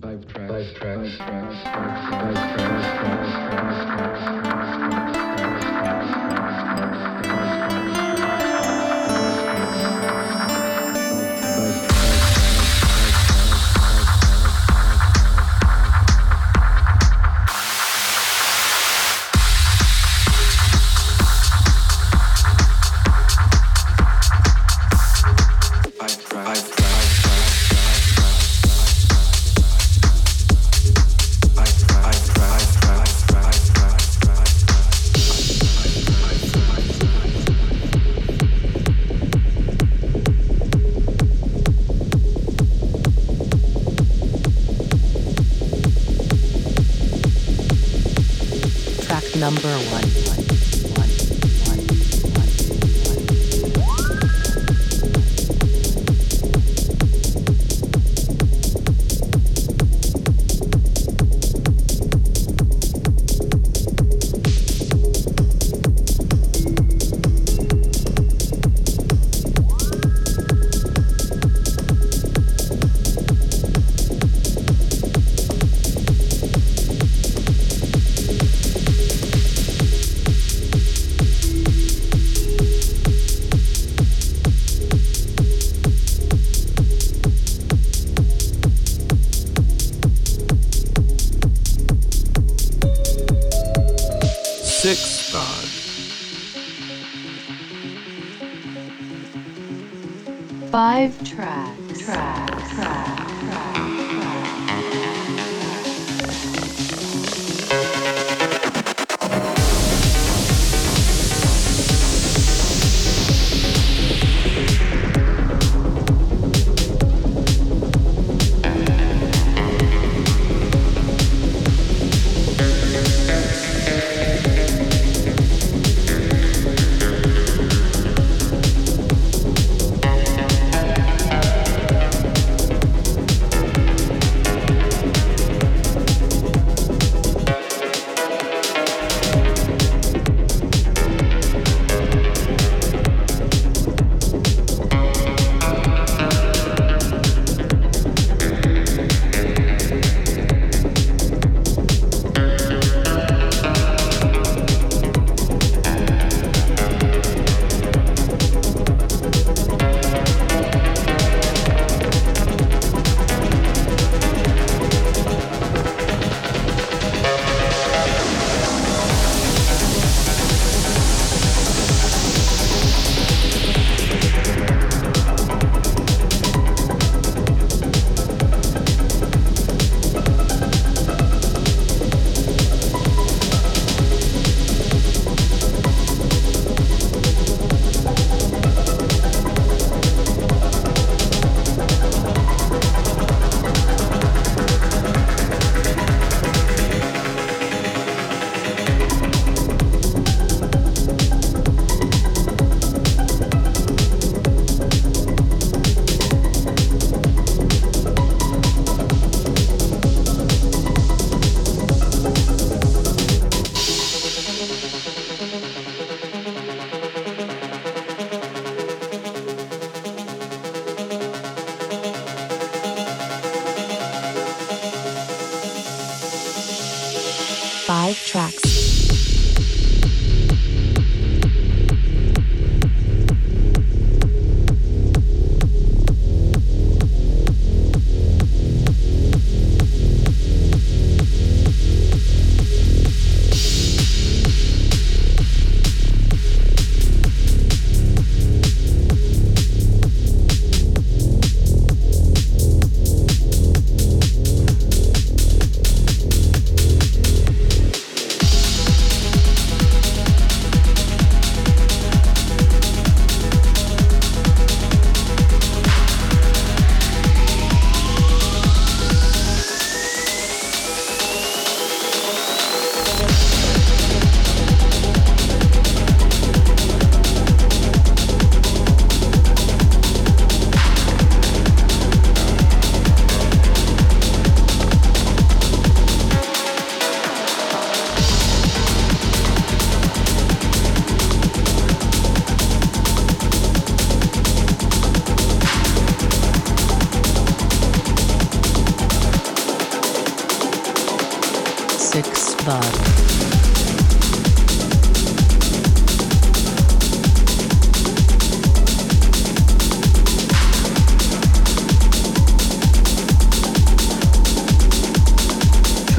Five tracks. Five tracks. Five tracks. Five number one. Five tracks. Track, track. five tracks.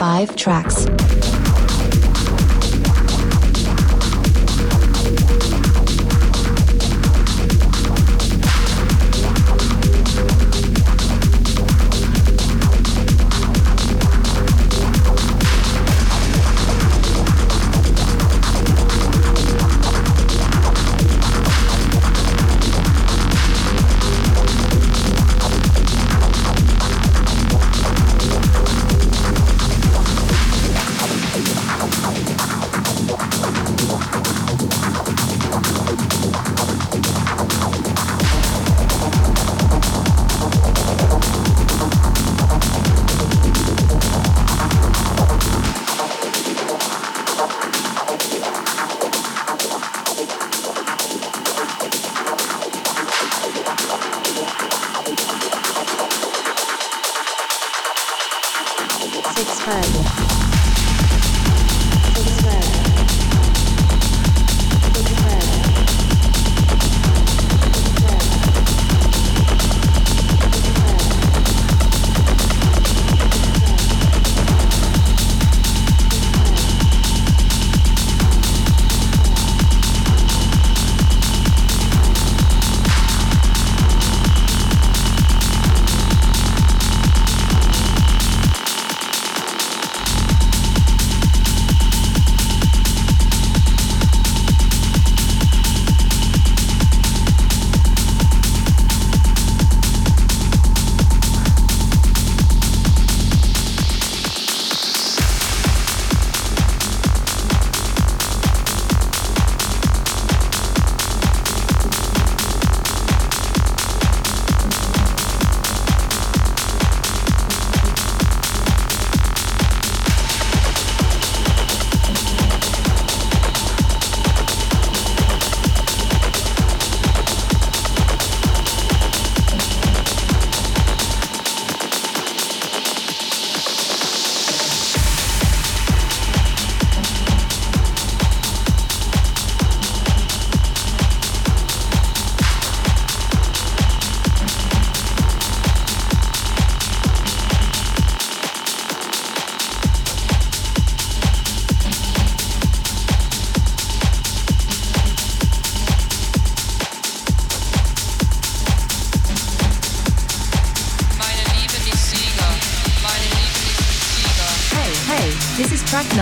Five tracks.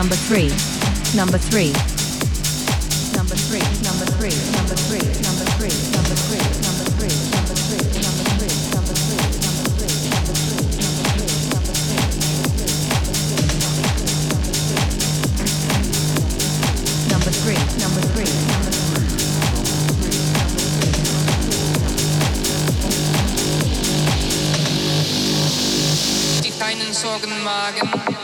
Number three. Number three. Number three, number three, number three, number three, number three, number three, number three, number three, number three, number three, number three, number three, number three, number three, number three. Die keinen Sorgen magen.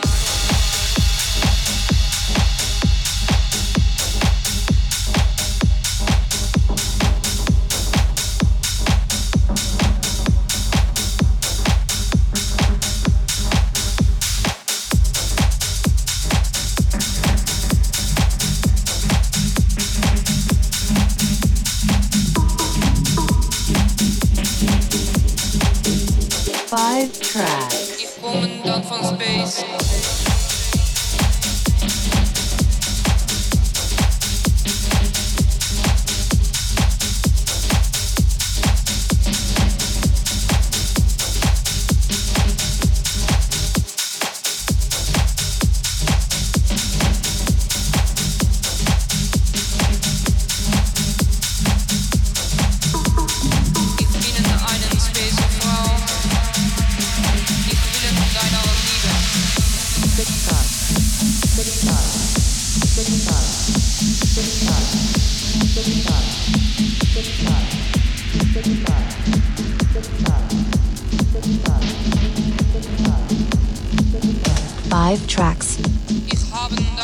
Ich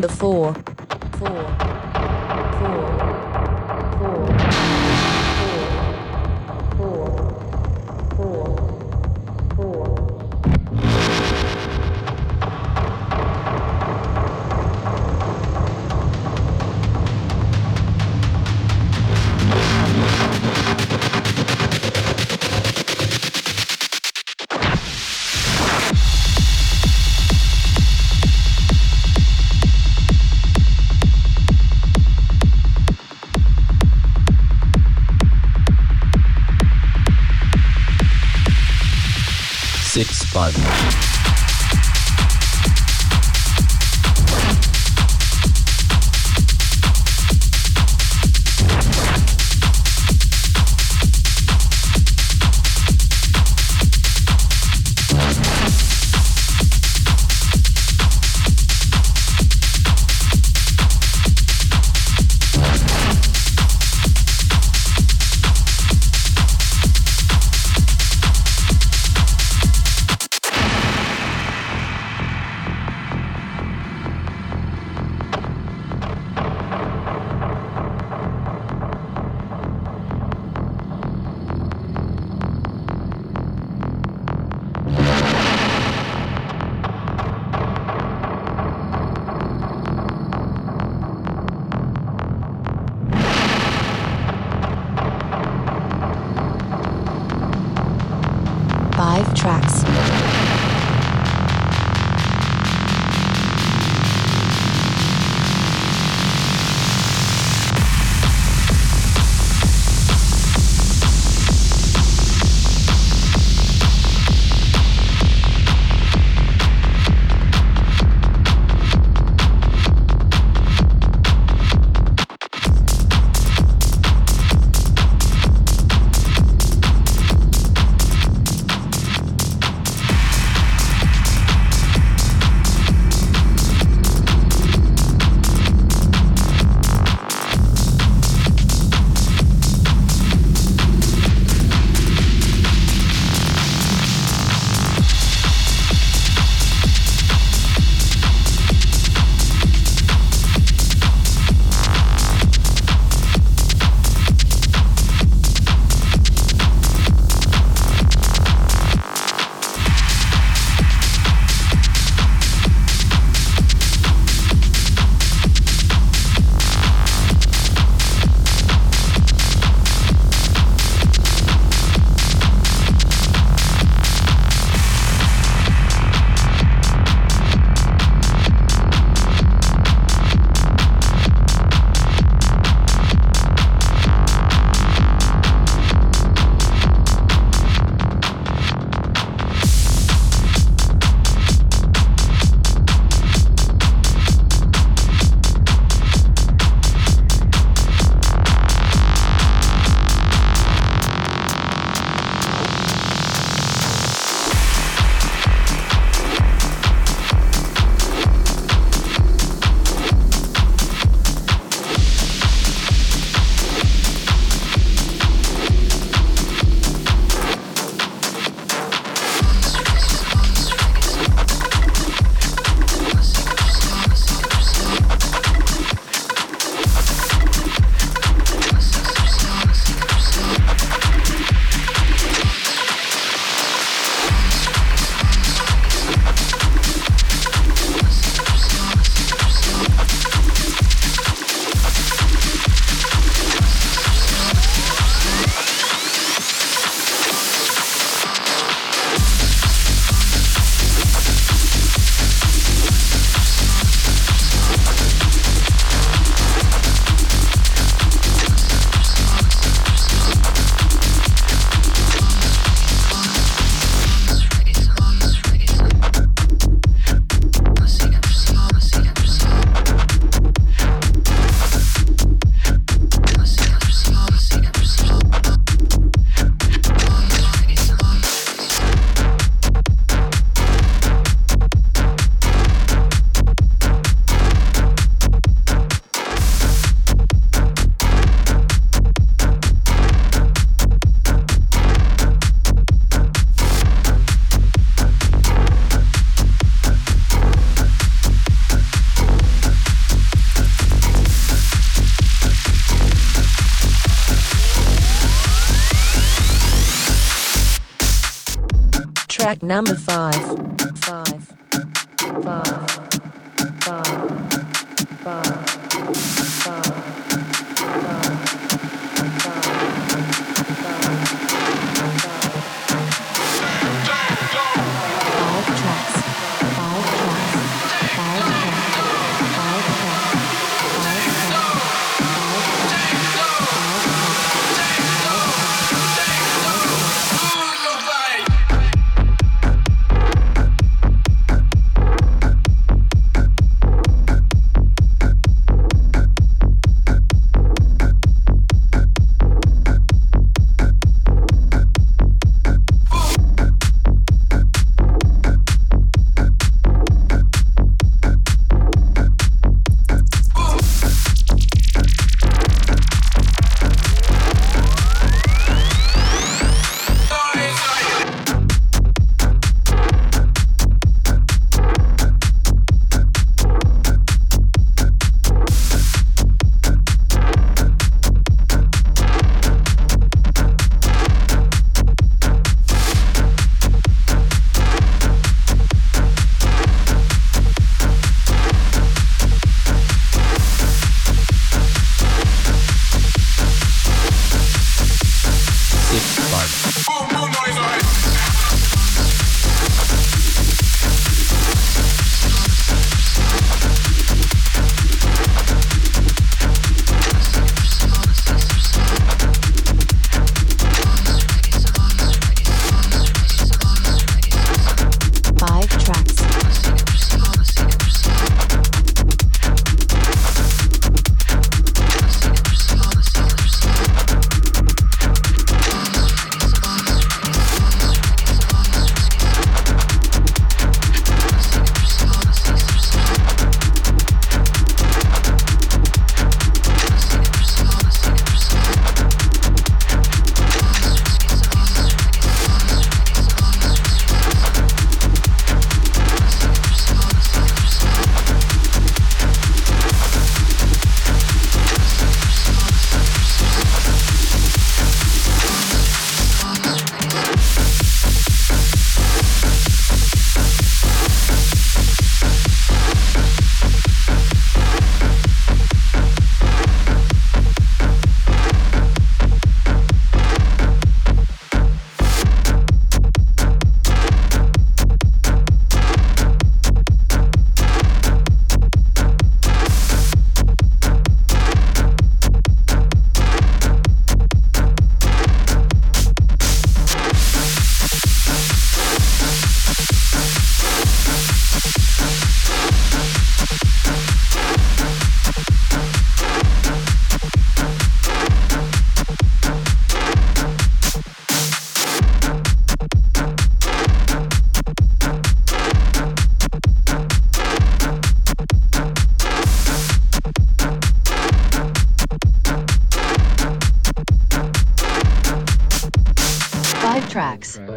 number four. Four. Number 5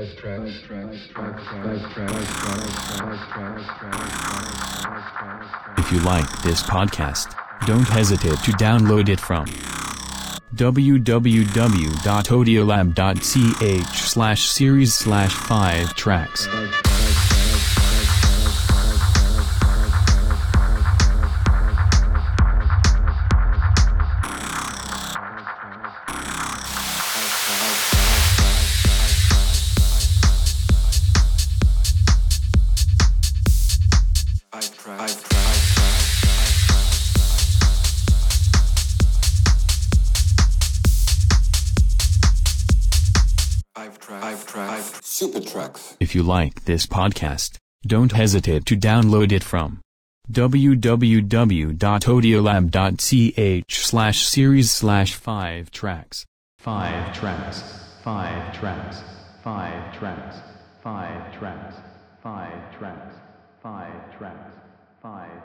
Tracks. Tracks. Tracks. Tracks. If you like this podcast, don't hesitate to download it from www.odiolab.ch slash series slash 5 tracks. If you like this podcast, don't hesitate to download it from www.odiolab.ch slash series slash 5 tracks. 5 tracks. 5 tracks. 5 tracks. 5 tracks. 5 tracks. 5 tracks. 5